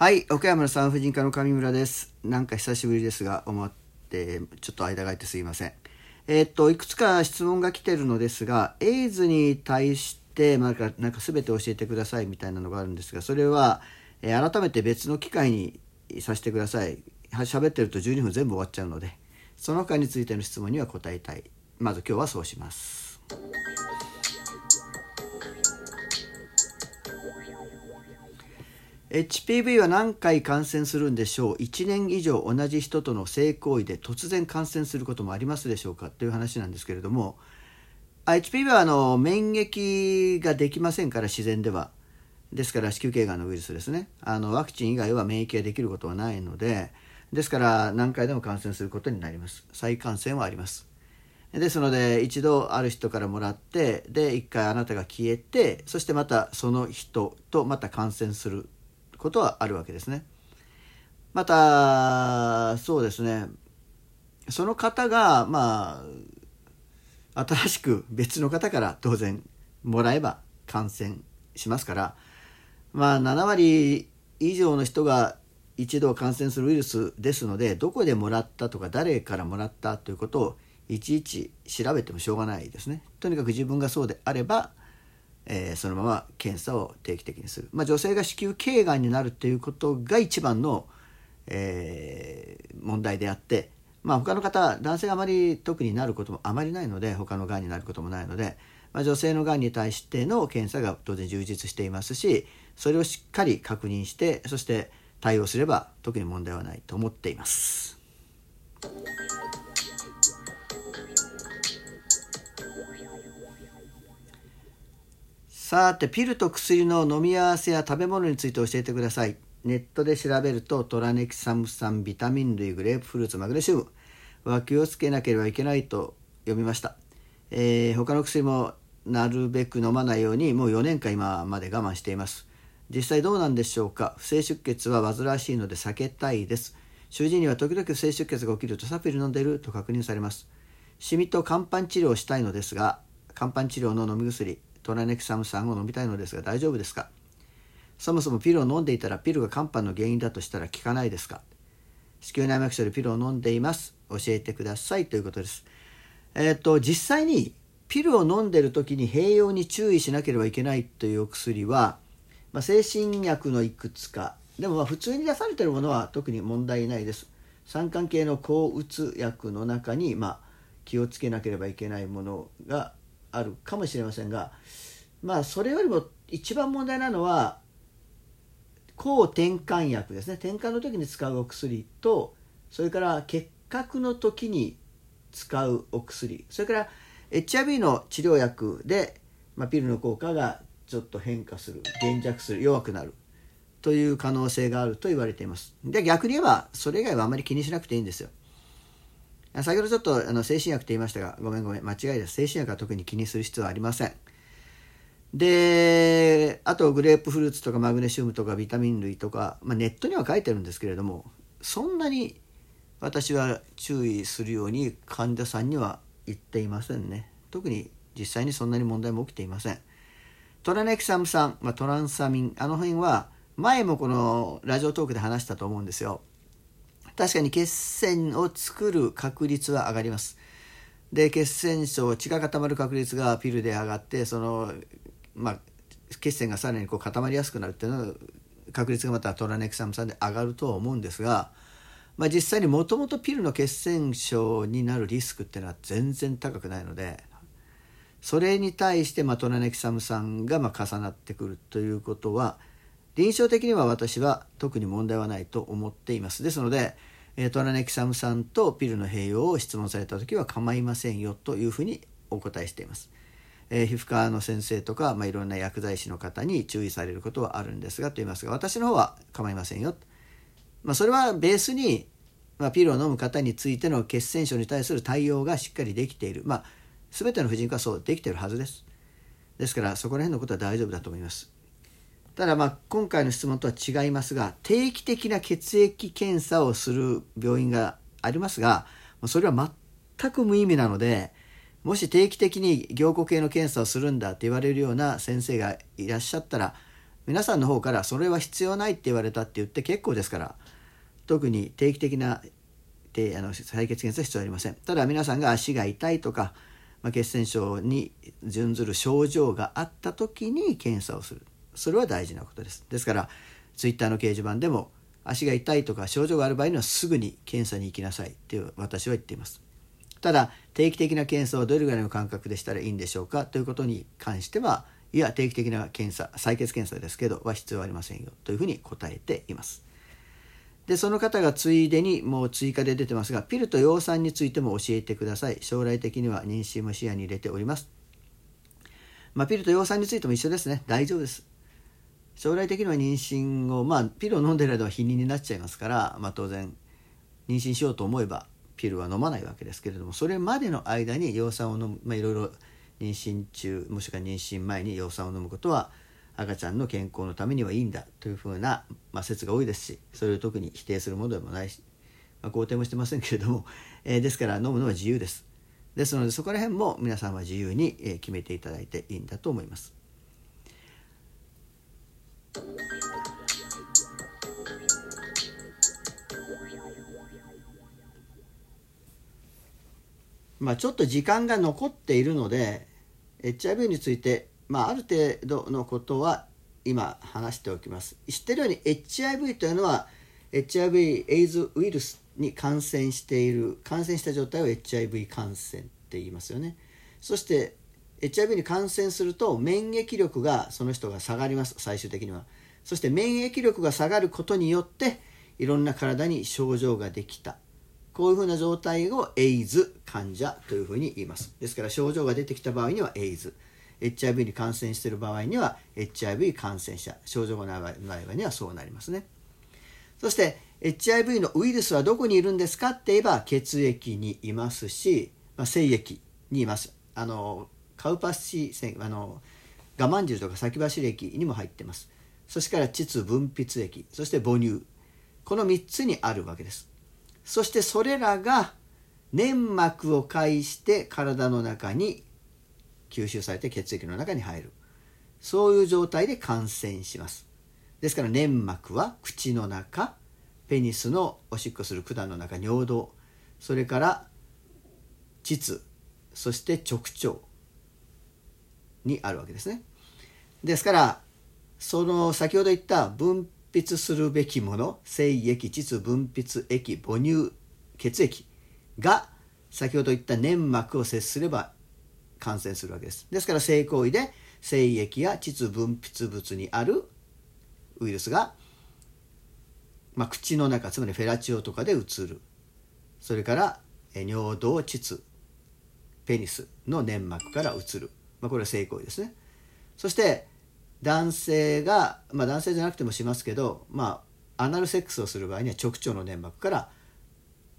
はい、岡山の産婦人科の上村です。なんか久しぶりですが、思って、ちょっと間が空いてすいません。えーっと、いくつか質問が来てるのですが、エイズに対して、なんか、なんか全て教えてくださいみたいなのがあるんですが、それは、えー改めて別の機会にさせてください。喋ってると12分全部終わっちゃうので、その他についての質問には答えたい。まず今日はそうします。HPV は何回感染するんでしょう？1年以上同じ人との性行為で突然感染することもありますでしょうか？という話なんですけれども HPV はあの免疫ができませんから自然では。ですから子宮頸がんのウイルスですね。あのワクチン以外は免疫ができることはないのでですから何回でも感染することになります。再感染はあります。ですので一度ある人からもらってで一回あなたが消えてそしてまたその人とまた感染する。ことはあるわけですね。またそうですねその方がまあ新しく別の方から当然もらえば感染しますからまあ7割以上の人が一度感染するウイルスですのでどこでもらったとか誰からもらったということをいちいち調べてもしょうがないですね。とにかく自分がそうであればえーそのまま検査を定期的にする、まあ、女性が子宮頸がんになるということが一番の、えー問題であって、まあ、他の方男性があまり特になることもあまりないので他のがんになることもないので、まあ、女性のがんに対しての検査が当然充実していますしそれをしっかり確認してそして対応すれば特に問題はないと思っています。さてピルと薬の飲み合わせや食べ物について教えてください。ネットで調べるとトラネキサム酸ビタミン類グレープフルーツマグネシウム。は気をつけなければいけないと読みました、えー他の薬もなるべく飲まないようにもう4年間今まで我慢しています。実際どうなんでしょうか？不正出血は煩わしいので避けたいです。主治医には時々不正出血が起きるとサプリ飲んでると確認されます。シミと肝斑治療をしたいのですが肝斑治療の飲み薬トラネキサム酸を飲みたいのですが大丈夫ですか？そもそもピルを飲んでいたらピルが肝斑の原因だとしたら効かないですか？子宮内膜症でピルを飲んでいます。教えてください。ということです。えっ、と実際にピルを飲んでる時に併用に注意しなければいけないというお薬は、まあ、精神薬のいくつか。でもまあ普通に出されてるものは特に問題ないです。酸管系の抗うつ薬の中に、まあ、気をつけなければいけないものがあるかもしれませんがまあそれよりも一番問題なのは抗転換薬ですね。転換の時に使うお薬とそれから結核の時に使うお薬。それから HIV の治療薬で、まあ、ピルの効果がちょっと変化する減弱する弱くなる。という可能性があると言われています。で逆に言えばそれ以外はあまり気にしなくていいんですよ。先ほどちょっとあの精神薬って言いましたがごめんごめん間違いです。精神薬は特に気にする必要はありません。であとグレープフルーツとかマグネシウムとかビタミン類とか、まあ、ネットには書いてるんですけれどもそんなに私は注意するように患者さんには言っていませんね。特に実際にそんなに問題も起きていません。トラネキサム酸、まあ、トランサミンあの辺は前もこのラジオトークで話したと思うんですよ。確かに血栓を作る確率は上がります。で血栓症血が固まる確率がピルで上がってその、まあ、血栓がさらにこう固まりやすくなるっていうのは確率がまたトラネキサム酸で上がるとは思うんですが、まあ、実際にもともとピルの血栓症になるリスクっていうのは全然高くないのでそれに対して、まあ、トラネキサム酸がまあ重なってくるということは臨床的には私は特に問題はないと思っています。ですのでえートラネキサム酸とピルの併用を質問された時は構いませんよというふうにお答えしています、えー皮膚科の先生とか、まあ、いろんな薬剤師の方に注意されることはあるんですがと言いますが私の方は構いませんよ、まあ、それはベースに、まあ、ピルを飲む方についての血栓症に対する対応がしっかりできている。まあ全ての婦人科はそうできているはずです。ですからそこら辺のことは大丈夫だと思います。ただまあ今回の質問とは違いますが定期的な血液検査をする病院がありますがそれは全く無意味なのでもし定期的に凝固系の検査をするんだって言われるような先生がいらっしゃったら皆さんの方からそれは必要ないって言われたって言って結構ですから特に定期的なであの採血検査は必要ありません。ただ皆さんが足が痛いとか、まあ、血栓症に準ずる症状があった時に検査をする。それは大事なことです。ですからツイッターの掲示板でも足が痛いとか症状がある場合にはすぐに検査に行きなさいって私は言っています。ただ定期的な検査はどれぐらいの間隔でしたらいいんでしょうかということに関してはいや定期的な検査採血検査ですけどは必要ありませんよというふうに答えています。でその方がついでにもう追加で出てますがピルと葉酸についても教えてください。将来的には妊娠も視野に入れております。まあ、ピルと葉酸についても一緒ですね。大丈夫です。将来的には妊娠をまあピルを飲んでる間は避妊になっちゃいますから、まあ、当然妊娠しようと思えばピルは飲まないわけですけれどもそれまでの間に葉酸を飲む、ま、いろいろ妊娠中もしくは妊娠前に葉酸を飲むことは赤ちゃんの健康のためにはいいんだというふうな、まあ、説が多いですしそれを特に否定するものでもないし、まあ、肯定もしてませんけれども、えー、ですから飲むのは自由です。ですのでそこら辺も皆さんは自由に決めていただいていいんだと思います。まあちょっと時間が残っているので HIV についてまあ、ある程度のことは今話しておきます。知ってるように HIV というのは HIV エイズウイルスに感染している感染した状態を HIV 感染って言いますよね。そして HIV に感染すると免疫力がその人が下がります最終的には。そして免疫力が下がることによっていろんな体に症状ができた。こういうふうな状態をエイズ患者というふうに言います。ですから症状が出てきた場合にはエイズ。HIV に感染している場合には HIV 感染者症状がない場合にはそうなりますね。そして HIV のウイルスはどこにいるんですかって言えば血液にいますし、まあ、精液にいます。あのカウパッシあの我慢汁とか先走り液にも入ってます。そしてから膣分泌液。そして母乳。この3つにあるわけです。そしてそれらが粘膜を介して体の中に吸収されて血液の中に入る。そういう状態で感染します。ですから粘膜は口の中ペニスのおしっこする管の中尿道それから膣そして直腸にあるわけですね。ですからその先ほど言った分泌するべきもの精液膣分泌液母乳血液が先ほど言った粘膜を接すれば感染するわけです。ですから性行為で精液や膣分泌物にあるウイルスが、まあ、口の中つまりフェラチオとかでうつる。それから尿道膣ペニスの粘膜からうつる、まあ、これは性行為ですね。そして男性が、まあ、男性じゃなくてもしますけど、まあ、アナルセックスをする場合には直腸の粘膜から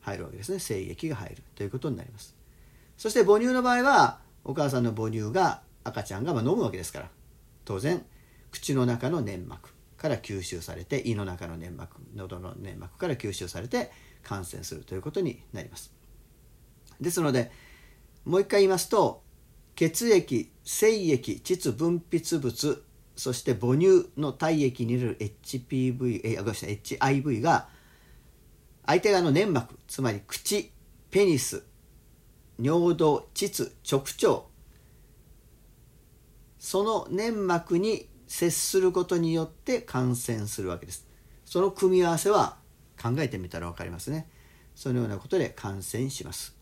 入るわけですね。精液が入る。ということになります。そして母乳の場合はお母さんの母乳が赤ちゃんがま飲むわけですから。当然口の中の粘膜から吸収されて胃の中の粘膜喉の粘膜から吸収されて感染する。ということになります。ですのでもう一回言いますと血液精液膣分泌物そして母乳の体液に入れる HPV えごめんなさい HIV が相手側の粘膜つまり口ペニス尿道膣直腸その粘膜に接することによって感染するわけです。その組み合わせは考えてみたら分かりますね。そのようなことで感染します。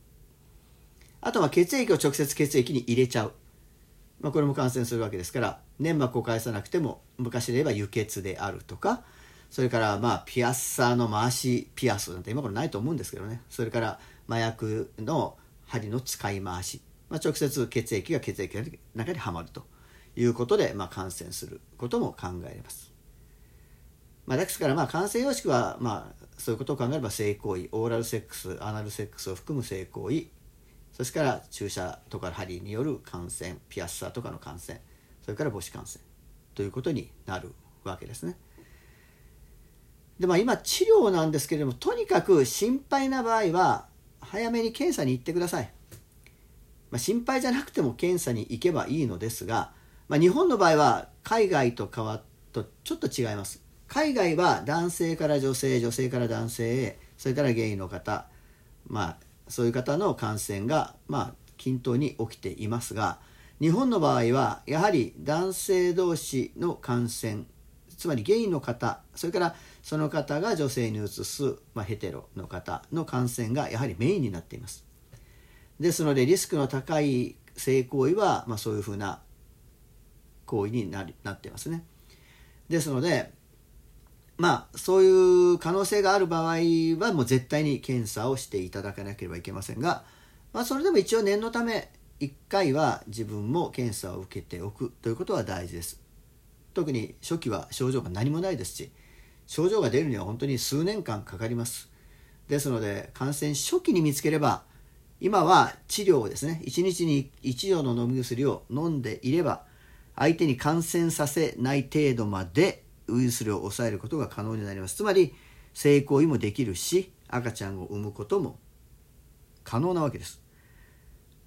あとは血液を直接血液に入れちゃう、まあ、これも感染するわけですから粘膜を返さなくても昔で言えば輸血であるとかそれからまあピアッサーの回しピアスなんて今頃ないと思うんですけどね。それから麻薬の針の使い回し、まあ、直接血液が血液の中にはまると。いうことで、まあ、感染することも考えられます。まあ、ですからまあ感染様式はまあそういうことを考えれば性行為オーラルセックスアナルセックスを含む性行為そしから注射とか針による感染ピアッサーとかの感染それから母子感染ということになるわけですね。でまあ今治療なんですけれどもとにかく心配な場合は早めに検査に行ってください。まあ、心配じゃなくても検査に行けばいいのですが、まあ、日本の場合は海外と変わとちょっと違います海外は男性から女性女性から男性へそれからゲイの方まあそういう方の感染がまあ均等に起きていますが日本の場合はやはり男性同士の感染つまりゲイの方それからその方が女性にうつす、まあ、ヘテロの方の感染がやはりメインになっています。ですのでリスクの高い性行為は、まあ、そういうふうな行為にななってますね。ですのでまあそういう可能性がある場合はもう絶対に検査をしていただかなければいけませんが、まあ、それでも一応念のため1回は自分も検査を受けておくということは大事です。特に初期は症状が何もないですし症状が出るには本当に数年間かかります。ですので感染初期に見つければ今は治療をですね1日に1錠の飲み薬を飲んでいれば相手に感染させない程度までウイルス量を抑えることが可能になりますつまり性行為もできるし赤ちゃんを産むことも可能なわけです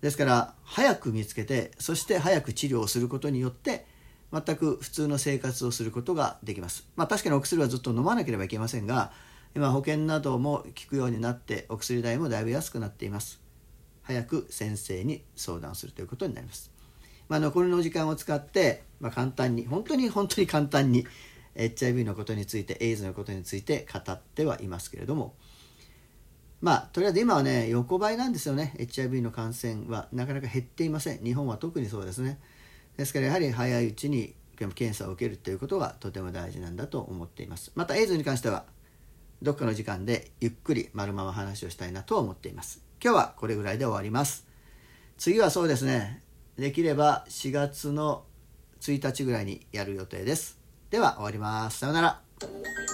ですから早く見つけてそして早く治療をすることによって全く普通の生活をすることができます。まあ、確かにお薬はずっと飲まなければいけませんが今保険なども効くようになってお薬代もだいぶ安くなっています。早く先生に相談するということになります。まあ、残りの時間を使って、まあ、簡単に本当に本当に簡単に HIV のことについてエイズのことについて語ってはいますけれども。まあとりあえず今はね横ばいなんですよね。HIV の感染はなかなか減っていません。日本は特にそうですね。ですからやはり早いうちに検査を受けるということがとても大事なんだと思っています。またエイズに関してはどっかの時間でゆっくり丸まま話をしたいなと思っています。今日はこれぐらいで終わります。次はそうですね。できれば4月の1日ぐらいにやる予定です。では終わります。さようなら。